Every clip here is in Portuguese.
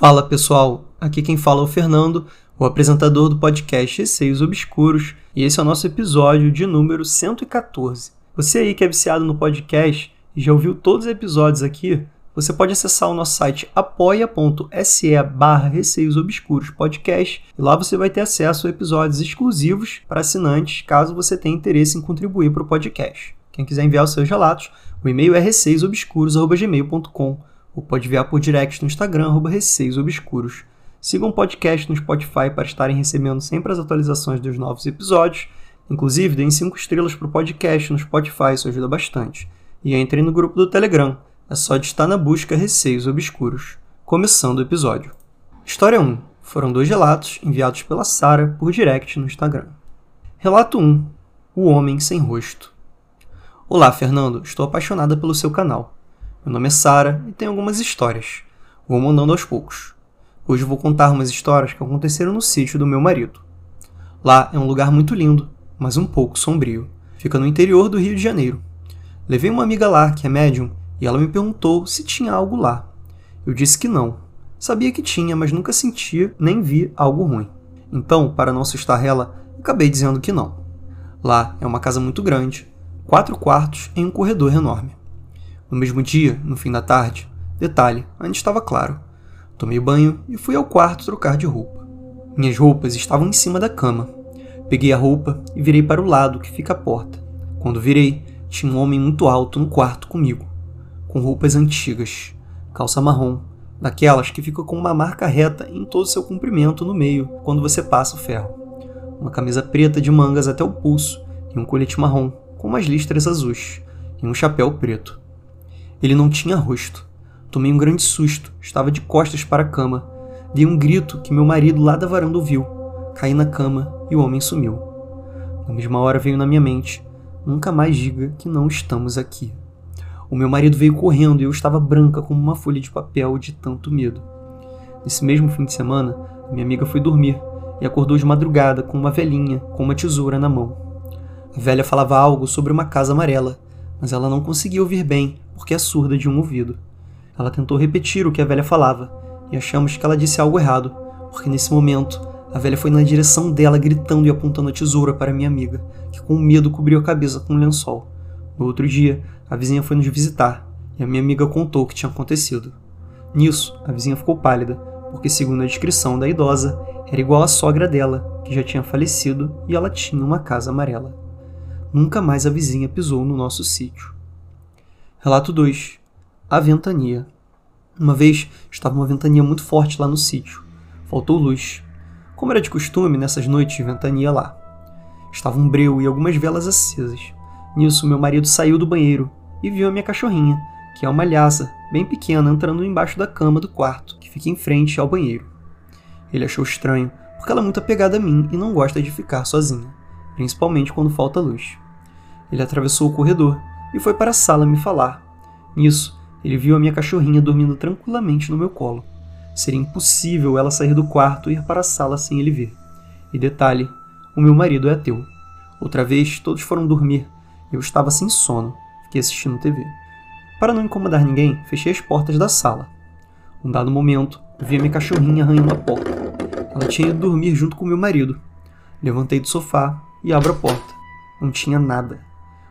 Fala pessoal, aqui quem fala é o Fernando, o apresentador do podcast Receios Obscuros, e esse é o nosso episódio de número 114. Você aí que é viciado no podcast e já ouviu todos os episódios aqui, você pode acessar o nosso site apoia.se barra Receios Obscuros Podcast e lá você vai ter acesso a episódios exclusivos para assinantes, caso você tenha interesse em contribuir para o podcast. Quem quiser enviar os seus relatos, o e-mail é receiosobscuros.gmail.com ou pode enviar por direct no Instagram, receiosobscuros. Sigam o podcast no Spotify para estarem recebendo sempre as atualizações dos novos episódios. Inclusive, deem 5 estrelas para o podcast no Spotify, isso ajuda bastante. E entrem no grupo do Telegram, é só de estar na busca Receios Obscuros. Começando o episódio. História 1. Foram dois relatos enviados pela Sara por direct no Instagram. Relato 1. O Homem Sem Rosto. Olá, Fernando. Estou apaixonada pelo seu canal. Meu nome é Sara e tenho algumas histórias. Vou mandando aos poucos. Hoje vou contar umas histórias que aconteceram no sítio do meu marido. Lá é um lugar muito lindo, mas um pouco sombrio. Fica no interior do Rio de Janeiro. Levei uma amiga lá, que é médium, e ela me perguntou se tinha algo lá. Eu disse que não. Sabia que tinha, mas nunca sentia nem vi algo ruim. Então, para não assustar ela, acabei dizendo que não. Lá é uma casa muito grande, quatro quartos em um corredor enorme. No mesmo dia, no fim da tarde, detalhe, ainda estava claro. Tomei banho e fui ao quarto trocar de roupa. Minhas roupas estavam em cima da cama. Peguei a roupa e virei para o lado que fica a porta. Quando virei, tinha um homem muito alto no quarto comigo com roupas antigas, calça marrom, daquelas que ficam com uma marca reta em todo seu comprimento no meio quando você passa o ferro, uma camisa preta de mangas até o pulso e um colete marrom com umas listras azuis e um chapéu preto. Ele não tinha rosto. Tomei um grande susto, estava de costas para a cama. Dei um grito que meu marido lá da varanda ouviu. Caí na cama e o homem sumiu. Na mesma hora veio na minha mente: nunca mais diga que não estamos aqui. O meu marido veio correndo e eu estava branca como uma folha de papel de tanto medo. Nesse mesmo fim de semana, minha amiga foi dormir e acordou de madrugada com uma velhinha com uma tesoura na mão. A velha falava algo sobre uma casa amarela, mas ela não conseguia ouvir bem porque é surda de um ouvido. Ela tentou repetir o que a velha falava e achamos que ela disse algo errado, porque nesse momento a velha foi na direção dela gritando e apontando a tesoura para minha amiga, que com medo cobriu a cabeça com um lençol. No outro dia, a vizinha foi nos visitar e a minha amiga contou o que tinha acontecido. Nisso, a vizinha ficou pálida, porque, segundo a descrição da idosa, era igual à sogra dela, que já tinha falecido e ela tinha uma casa amarela. Nunca mais a vizinha pisou no nosso sítio. Relato 2 A Ventania Uma vez estava uma ventania muito forte lá no sítio. Faltou luz. Como era de costume nessas noites de ventania lá. Estava um breu e algumas velas acesas. Nisso, meu marido saiu do banheiro e viu a minha cachorrinha, que é uma lhasa bem pequena, entrando embaixo da cama do quarto, que fica em frente ao banheiro. Ele achou estranho, porque ela é muito apegada a mim e não gosta de ficar sozinha, principalmente quando falta luz. Ele atravessou o corredor e foi para a sala me falar. Nisso, ele viu a minha cachorrinha dormindo tranquilamente no meu colo. Seria impossível ela sair do quarto e ir para a sala sem ele ver. E detalhe, o meu marido é ateu. Outra vez, todos foram dormir. Eu estava sem sono Fiquei assistindo TV. Para não incomodar ninguém, fechei as portas da sala. Um dado momento, vi a minha cachorrinha arranhando a porta. Ela tinha ido dormir junto com meu marido. Levantei do sofá e abro a porta. Não tinha nada.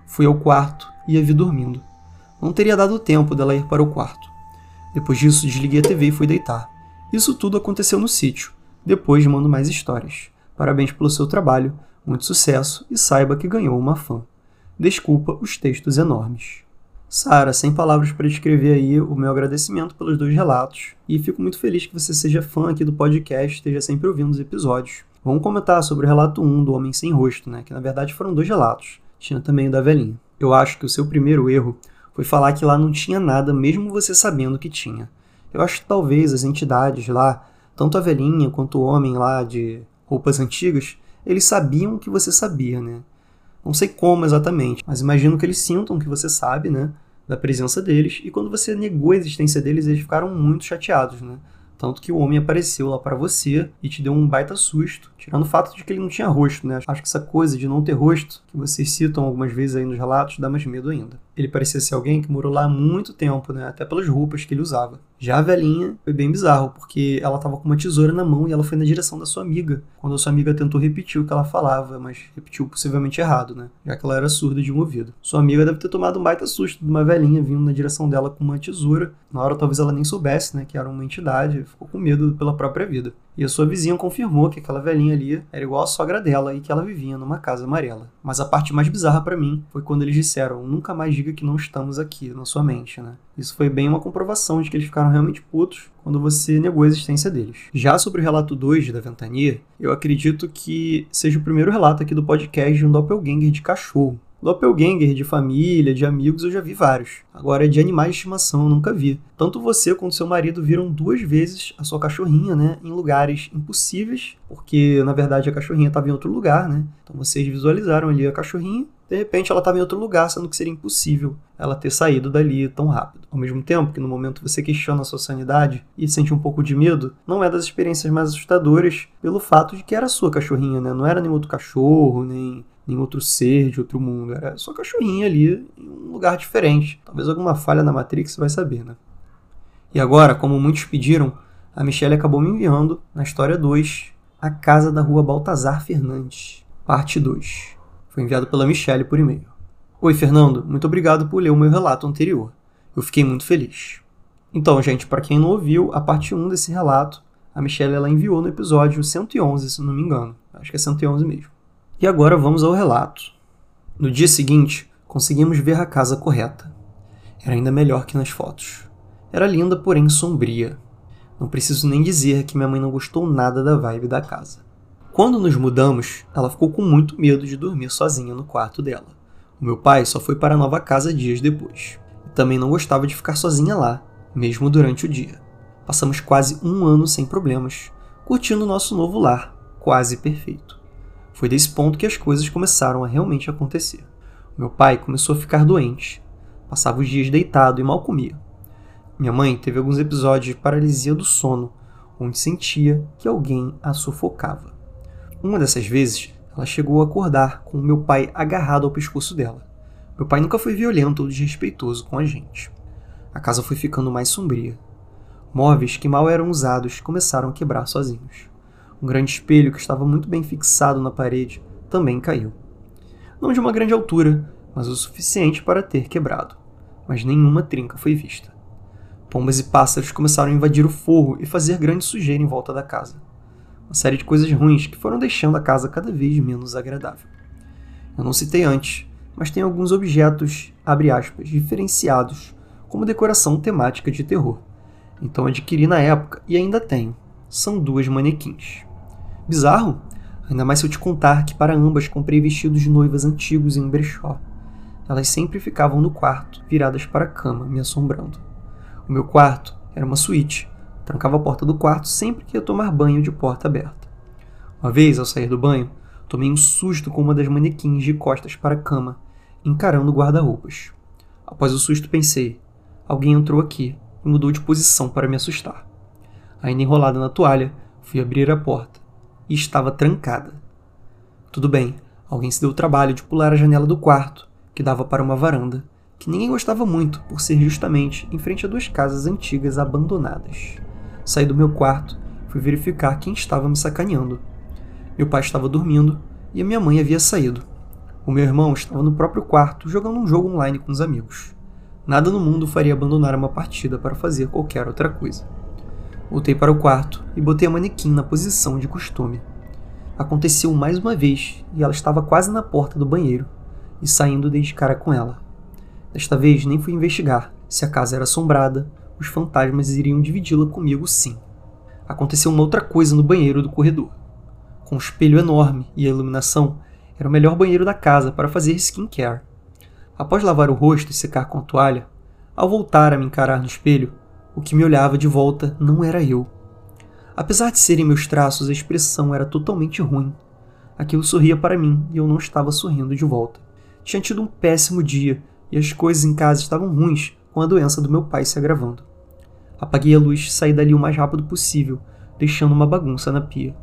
Fui ao quarto e a vi dormindo. Não teria dado tempo dela ir para o quarto. Depois disso, desliguei a TV e fui deitar. Isso tudo aconteceu no sítio. Depois mando mais histórias. Parabéns pelo seu trabalho, muito sucesso e saiba que ganhou uma fã. Desculpa os textos enormes. Sara, sem palavras para descrever aí o meu agradecimento pelos dois relatos e fico muito feliz que você seja fã aqui do podcast, esteja sempre ouvindo os episódios. Vamos comentar sobre o relato 1 do Homem Sem Rosto, né? Que na verdade foram dois relatos. Tinha também o da velhinha. Eu acho que o seu primeiro erro foi falar que lá não tinha nada, mesmo você sabendo que tinha. Eu acho que talvez as entidades lá, tanto a velhinha quanto o homem lá de roupas antigas, eles sabiam que você sabia, né? Não sei como exatamente, mas imagino que eles sintam que você sabe, né, da presença deles, e quando você negou a existência deles, eles ficaram muito chateados, né? Tanto que o homem apareceu lá para você e te deu um baita susto, tirando o fato de que ele não tinha rosto, né? Acho que essa coisa de não ter rosto, que vocês citam algumas vezes aí nos relatos, dá mais medo ainda. Ele parecia ser alguém que morou lá há muito tempo, né? Até pelas roupas que ele usava. Já a velhinha foi bem bizarro, porque ela tava com uma tesoura na mão e ela foi na direção da sua amiga, quando a sua amiga tentou repetir o que ela falava, mas repetiu possivelmente errado, né? Já que ela era surda de um ouvido. Sua amiga deve ter tomado um baita susto de uma velhinha vindo na direção dela com uma tesoura. Na hora talvez ela nem soubesse, né, que era uma entidade, ficou com medo pela própria vida. E a sua vizinha confirmou que aquela velhinha ali era igual a sogra dela e que ela vivia numa casa amarela. Mas a parte mais bizarra para mim foi quando eles disseram: nunca mais diga que não estamos aqui na sua mente, né? Isso foi bem uma comprovação de que eles ficaram realmente putos quando você negou a existência deles. Já sobre o relato 2 da Ventania, eu acredito que seja o primeiro relato aqui do podcast de um doppelganger de cachorro. Doppelganger de família, de amigos, eu já vi vários. Agora, de animais de estimação, eu nunca vi. Tanto você quanto seu marido viram duas vezes a sua cachorrinha, né? Em lugares impossíveis, porque na verdade a cachorrinha estava em outro lugar, né? Então vocês visualizaram ali a cachorrinha. De repente ela estava em outro lugar, sendo que seria impossível ela ter saído dali tão rápido. Ao mesmo tempo que no momento você questiona a sua sanidade e sente um pouco de medo, não é das experiências mais assustadoras pelo fato de que era sua cachorrinha, né? Não era nenhum outro cachorro, nem em outro ser de outro mundo. Era só cachorrinha ali em um lugar diferente. Talvez alguma falha na Matrix, vai saber, né? E agora, como muitos pediram, a Michelle acabou me enviando, na história 2, A Casa da Rua Baltazar Fernandes, parte 2. Foi enviado pela Michelle por e-mail. Oi, Fernando, muito obrigado por ler o meu relato anterior. Eu fiquei muito feliz. Então, gente, para quem não ouviu, a parte 1 desse relato, a Michelle ela enviou no episódio 111, se não me engano. Acho que é 111 mesmo. E agora vamos ao relato. No dia seguinte, conseguimos ver a casa correta. Era ainda melhor que nas fotos. Era linda, porém sombria. Não preciso nem dizer que minha mãe não gostou nada da vibe da casa. Quando nos mudamos, ela ficou com muito medo de dormir sozinha no quarto dela. O meu pai só foi para a nova casa dias depois. E também não gostava de ficar sozinha lá, mesmo durante o dia. Passamos quase um ano sem problemas, curtindo nosso novo lar, quase perfeito. Foi desse ponto que as coisas começaram a realmente acontecer. Meu pai começou a ficar doente. Passava os dias deitado e mal comia. Minha mãe teve alguns episódios de paralisia do sono, onde sentia que alguém a sufocava. Uma dessas vezes, ela chegou a acordar com meu pai agarrado ao pescoço dela. Meu pai nunca foi violento ou desrespeitoso com a gente. A casa foi ficando mais sombria. Móveis que mal eram usados começaram a quebrar sozinhos. Um grande espelho que estava muito bem fixado na parede também caiu. Não de uma grande altura, mas o suficiente para ter quebrado. Mas nenhuma trinca foi vista. Pombas e pássaros começaram a invadir o forro e fazer grande sujeira em volta da casa. Uma série de coisas ruins que foram deixando a casa cada vez menos agradável. Eu não citei antes, mas tem alguns objetos, abre aspas, diferenciados, como decoração temática de terror. Então adquiri na época e ainda tenho. São duas manequins. Bizarro? Ainda mais se eu te contar que para ambas comprei vestidos de noivas antigos em um brechó. Elas sempre ficavam no quarto, viradas para a cama, me assombrando. O meu quarto era uma suíte. Trancava a porta do quarto sempre que ia tomar banho de porta aberta. Uma vez, ao sair do banho, tomei um susto com uma das manequins de costas para a cama, encarando o guarda-roupas. Após o susto, pensei: alguém entrou aqui e mudou de posição para me assustar. Ainda enrolada na toalha, fui abrir a porta e estava trancada. Tudo bem, alguém se deu o trabalho de pular a janela do quarto, que dava para uma varanda, que ninguém gostava muito por ser justamente em frente a duas casas antigas abandonadas. Saí do meu quarto, fui verificar quem estava me sacaneando. Meu pai estava dormindo e a minha mãe havia saído. O meu irmão estava no próprio quarto jogando um jogo online com os amigos. Nada no mundo faria abandonar uma partida para fazer qualquer outra coisa. Voltei para o quarto e botei a manequim na posição de costume. Aconteceu mais uma vez e ela estava quase na porta do banheiro e saindo dei de cara com ela. Desta vez nem fui investigar se a casa era assombrada, os fantasmas iriam dividi-la comigo sim. Aconteceu uma outra coisa no banheiro do corredor. Com um espelho enorme e a iluminação, era o melhor banheiro da casa para fazer skincare. Após lavar o rosto e secar com toalha, ao voltar a me encarar no espelho, o que me olhava de volta não era eu. Apesar de serem meus traços, a expressão era totalmente ruim. Aquilo sorria para mim e eu não estava sorrindo de volta. Tinha tido um péssimo dia e as coisas em casa estavam ruins com a doença do meu pai se agravando. Apaguei a luz e saí dali o mais rápido possível, deixando uma bagunça na pia.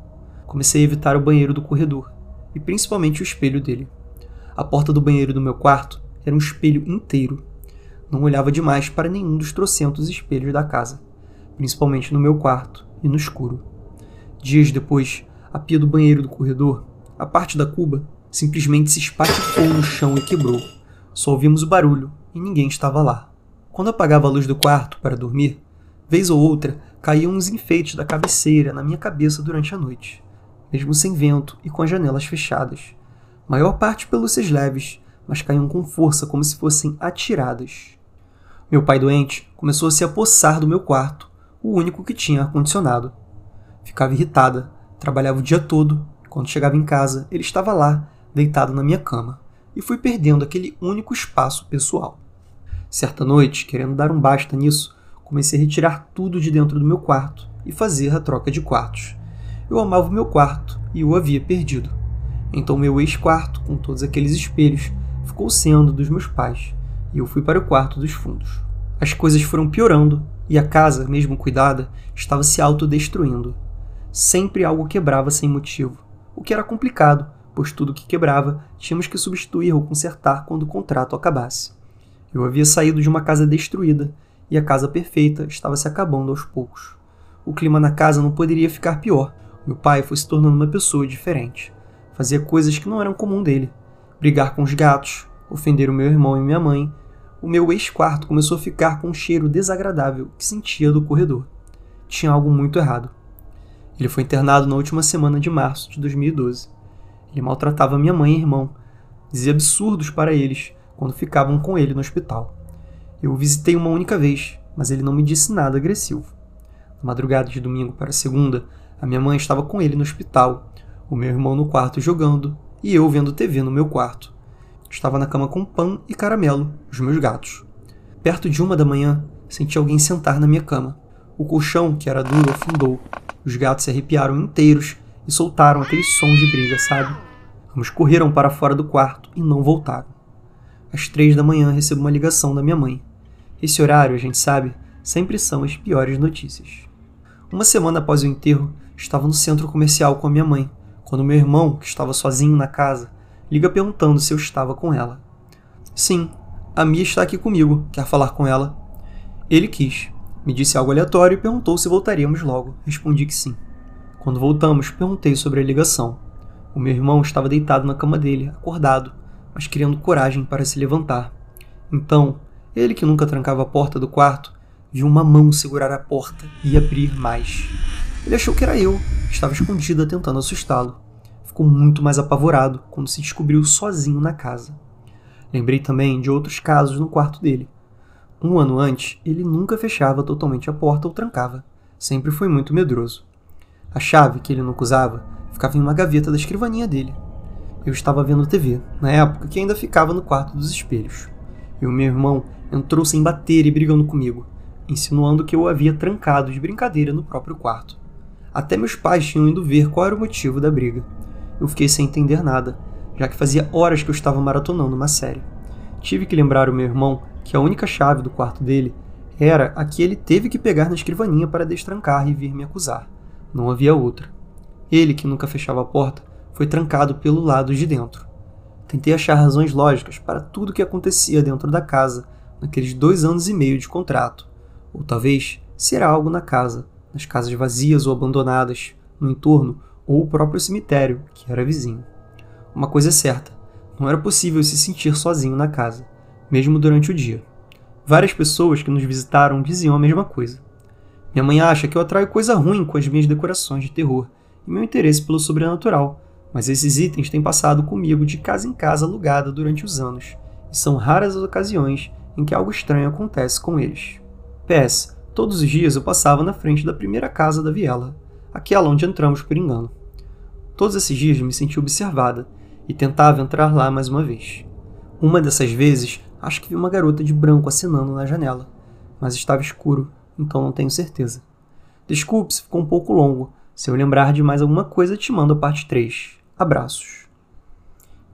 Comecei a evitar o banheiro do corredor, e principalmente o espelho dele. A porta do banheiro do meu quarto era um espelho inteiro. Não olhava demais para nenhum dos trocentos espelhos da casa, principalmente no meu quarto e no escuro. Dias depois, a pia do banheiro do corredor, a parte da cuba, simplesmente se espatifou no chão e quebrou. Só ouvimos o barulho e ninguém estava lá. Quando apagava a luz do quarto para dormir, vez ou outra caíam uns enfeites da cabeceira na minha cabeça durante a noite, mesmo sem vento e com as janelas fechadas. Maior parte pelúcias leves, mas caíam com força como se fossem atiradas. Meu pai doente começou a se apossar do meu quarto, o único que tinha ar-condicionado. Ficava irritada, trabalhava o dia todo, e quando chegava em casa, ele estava lá, deitado na minha cama, e fui perdendo aquele único espaço pessoal. Certa noite, querendo dar um basta nisso, comecei a retirar tudo de dentro do meu quarto e fazer a troca de quartos. Eu amava o meu quarto e o havia perdido. Então meu ex-quarto, com todos aqueles espelhos, ficou sendo dos meus pais, e eu fui para o quarto dos fundos. As coisas foram piorando e a casa, mesmo cuidada, estava se autodestruindo. Sempre algo quebrava sem motivo, o que era complicado, pois tudo que quebrava tínhamos que substituir ou consertar quando o contrato acabasse. Eu havia saído de uma casa destruída e a casa perfeita estava se acabando aos poucos. O clima na casa não poderia ficar pior. Meu pai foi se tornando uma pessoa diferente. Fazia coisas que não eram comum dele. Brigar com os gatos, ofender o meu irmão e minha mãe. O meu ex-quarto começou a ficar com um cheiro desagradável que sentia do corredor. Tinha algo muito errado. Ele foi internado na última semana de março de 2012. Ele maltratava minha mãe e irmão, dizia absurdos para eles quando ficavam com ele no hospital. Eu o visitei uma única vez, mas ele não me disse nada agressivo. Na madrugada de domingo para segunda, a minha mãe estava com ele no hospital, o meu irmão no quarto jogando e eu vendo TV no meu quarto. Estava na cama com pão e caramelo, os meus gatos. Perto de uma da manhã, senti alguém sentar na minha cama. O colchão, que era duro, afundou. Os gatos se arrepiaram inteiros e soltaram aqueles sons de briga, sabe? Ambos correram para fora do quarto e não voltaram. Às três da manhã recebo uma ligação da minha mãe. Esse horário, a gente sabe, sempre são as piores notícias. Uma semana após o enterro, estava no centro comercial com a minha mãe, quando meu irmão, que estava sozinho na casa, liga perguntando se eu estava com ela. Sim, a Mia está aqui comigo, quer falar com ela. Ele quis. Me disse algo aleatório e perguntou se voltaríamos logo. Respondi que sim. Quando voltamos, perguntei sobre a ligação. O meu irmão estava deitado na cama dele, acordado, mas criando coragem para se levantar. Então, ele que nunca trancava a porta do quarto, viu uma mão segurar a porta e abrir mais. Ele achou que era eu, estava escondida tentando assustá-lo. Ficou muito mais apavorado quando se descobriu sozinho na casa. Lembrei também de outros casos no quarto dele. Um ano antes, ele nunca fechava totalmente a porta ou trancava. Sempre foi muito medroso. A chave, que ele nunca usava, ficava em uma gaveta da escrivaninha dele, eu estava vendo TV, na época que ainda ficava no quarto dos espelhos. E o meu irmão entrou sem bater e brigando comigo, insinuando que eu o havia trancado de brincadeira no próprio quarto. Até meus pais tinham ido ver qual era o motivo da briga. Eu fiquei sem entender nada, já que fazia horas que eu estava maratonando uma série. Tive que lembrar o meu irmão que a única chave do quarto dele era a que ele teve que pegar na escrivaninha para destrancar e vir me acusar. Não havia outra. Ele, que nunca fechava a porta, foi trancado pelo lado de dentro. Tentei achar razões lógicas para tudo o que acontecia dentro da casa naqueles dois anos e meio de contrato. Ou talvez será algo na casa, nas casas vazias ou abandonadas, no entorno, ou o próprio cemitério, que era vizinho. Uma coisa é certa: não era possível se sentir sozinho na casa, mesmo durante o dia. Várias pessoas que nos visitaram diziam a mesma coisa. Minha mãe acha que eu atraio coisa ruim com as minhas decorações de terror e meu interesse pelo sobrenatural, mas esses itens têm passado comigo de casa em casa alugada durante os anos, e são raras as ocasiões em que algo estranho acontece com eles. PS, todos os dias eu passava na frente da primeira casa da viela, aquela onde entramos por engano. Todos esses dias me senti observada e tentava entrar lá mais uma vez. Uma dessas vezes, acho que vi uma garota de branco acenando na janela, mas estava escuro, então não tenho certeza. Desculpe se ficou um pouco longo. Se eu lembrar de mais alguma coisa, te mando a parte 3. Abraços.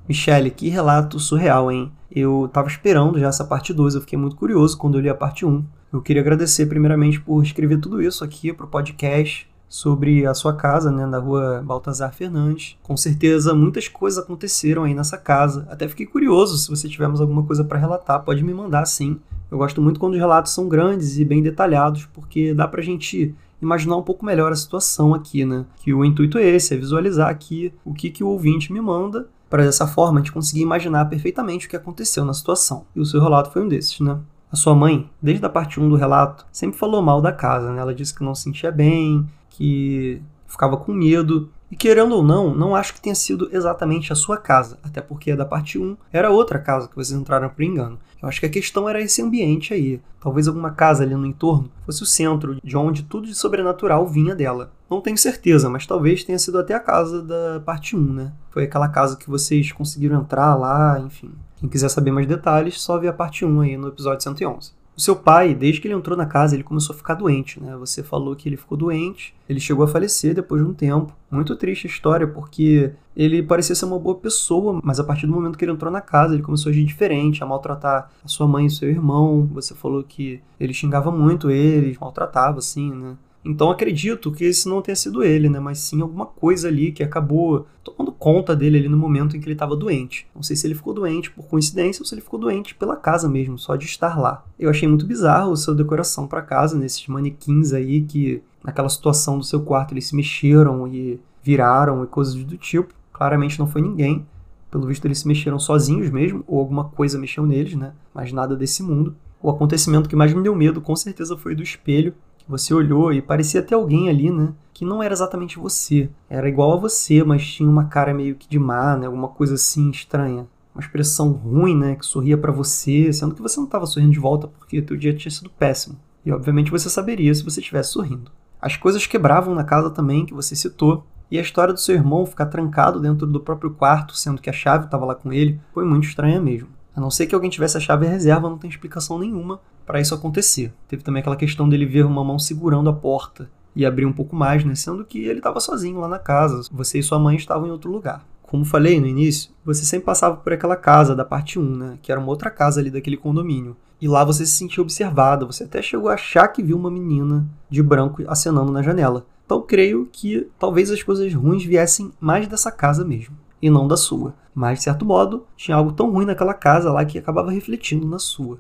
Michele, que relato surreal, hein? Eu tava esperando já essa parte 2, eu fiquei muito curioso quando eu li a parte 1. Eu queria agradecer primeiramente por escrever tudo isso aqui pro podcast. sobre a sua casa, né, na rua Baltazar Fernandes. Com certeza muitas coisas aconteceram aí nessa casa. Até fiquei curioso, se você tivermos alguma coisa para relatar, pode me mandar sim. Eu gosto muito quando os relatos são grandes e bem detalhados, porque dá pra gente imaginar um pouco melhor a situação aqui, né? Que o intuito é esse, é visualizar aqui o que, que o ouvinte me manda, para dessa forma a gente conseguir imaginar perfeitamente o que aconteceu na situação. E o seu relato foi um desses, né? A sua mãe, desde a parte 1 do relato, sempre falou mal da casa, né? Ela disse que não se sentia bem, que ficava com medo. E querendo ou não, não acho que tenha sido exatamente a sua casa, até porque a da parte 1 era outra casa que vocês entraram por engano. Eu acho que a questão era esse ambiente aí. Talvez alguma casa ali no entorno fosse o centro de onde tudo de sobrenatural vinha dela. Não tenho certeza, mas talvez tenha sido até a casa da parte 1, né? Foi aquela casa que vocês conseguiram entrar lá, enfim. Quem quiser saber mais detalhes, só vê a parte 1 aí no episódio 111. Seu pai, desde que ele entrou na casa, ele começou a ficar doente, né? Você falou que ele ficou doente, ele chegou a falecer depois de um tempo. Muito triste a história, porque ele parecia ser uma boa pessoa, mas a partir do momento que ele entrou na casa, ele começou a agir diferente, a maltratar a sua mãe e seu irmão. Você falou que ele xingava muito eles, maltratava, assim, né? Então acredito que esse não tenha sido ele, né? Mas sim alguma coisa ali que acabou tomando conta dele ali no momento em que ele estava doente. Não sei se ele ficou doente por coincidência ou se ele ficou doente pela casa mesmo, só de estar lá. Eu achei muito bizarro a sua decoração para casa, nesses manequins aí que naquela situação do seu quarto eles se mexeram e viraram e coisas do tipo. Claramente não foi ninguém. Pelo visto eles se mexeram sozinhos mesmo, ou alguma coisa mexeu neles, né? Mas nada desse mundo. O acontecimento que mais me deu medo com certeza foi do espelho você olhou e parecia ter alguém ali, né? Que não era exatamente você. Era igual a você, mas tinha uma cara meio que de má, né? Alguma coisa assim estranha. Uma expressão ruim, né? Que sorria para você, sendo que você não estava sorrindo de volta porque teu dia tinha sido péssimo. E obviamente você saberia se você estivesse sorrindo. As coisas quebravam na casa também, que você citou. E a história do seu irmão ficar trancado dentro do próprio quarto, sendo que a chave estava lá com ele, foi muito estranha mesmo. A não ser que alguém tivesse a chave reserva, não tem explicação nenhuma para isso acontecer. Teve também aquela questão dele ver uma mão segurando a porta e abrir um pouco mais, né? Sendo que ele estava sozinho lá na casa. Você e sua mãe estavam em outro lugar. Como falei no início, você sempre passava por aquela casa da parte 1, né? Que era uma outra casa ali daquele condomínio. E lá você se sentia observado. Você até chegou a achar que viu uma menina de branco acenando na janela. Então creio que talvez as coisas ruins viessem mais dessa casa mesmo e não da sua. Mas, de certo modo, tinha algo tão ruim naquela casa lá que acabava refletindo na sua.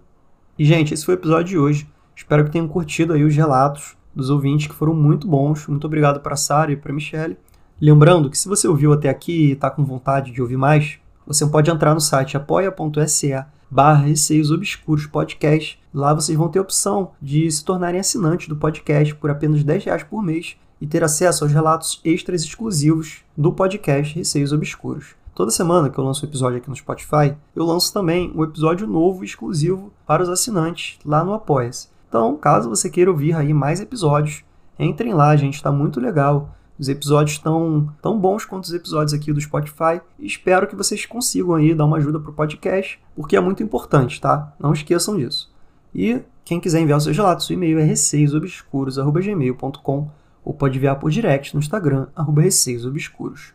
E, gente, esse foi o episódio de hoje. Espero que tenham curtido aí os relatos dos ouvintes, que foram muito bons. Muito obrigado para Sara e para Michelle. Lembrando que se você ouviu até aqui e está com vontade de ouvir mais, você pode entrar no site apoia.se barra Receios Obscuros Podcast. Lá vocês vão ter a opção de se tornarem assinantes do podcast por apenas 10 reais por mês e ter acesso aos relatos extras exclusivos do podcast Receios Obscuros. Toda semana que eu lanço um episódio aqui no Spotify, eu lanço também um episódio novo exclusivo para os assinantes lá no Apoia-se. Então, caso você queira ouvir aí mais episódios, entrem lá, gente, está muito legal. Os episódios estão tão bons quanto os episódios aqui do Spotify. Espero que vocês consigam aí dar uma ajuda para o podcast, porque é muito importante, tá? Não esqueçam disso. E quem quiser enviar os seus relatos, o e-mail é receiosobscuros.gmail.com ou pode enviar por direct no Instagram, arroba Receios Obscuros.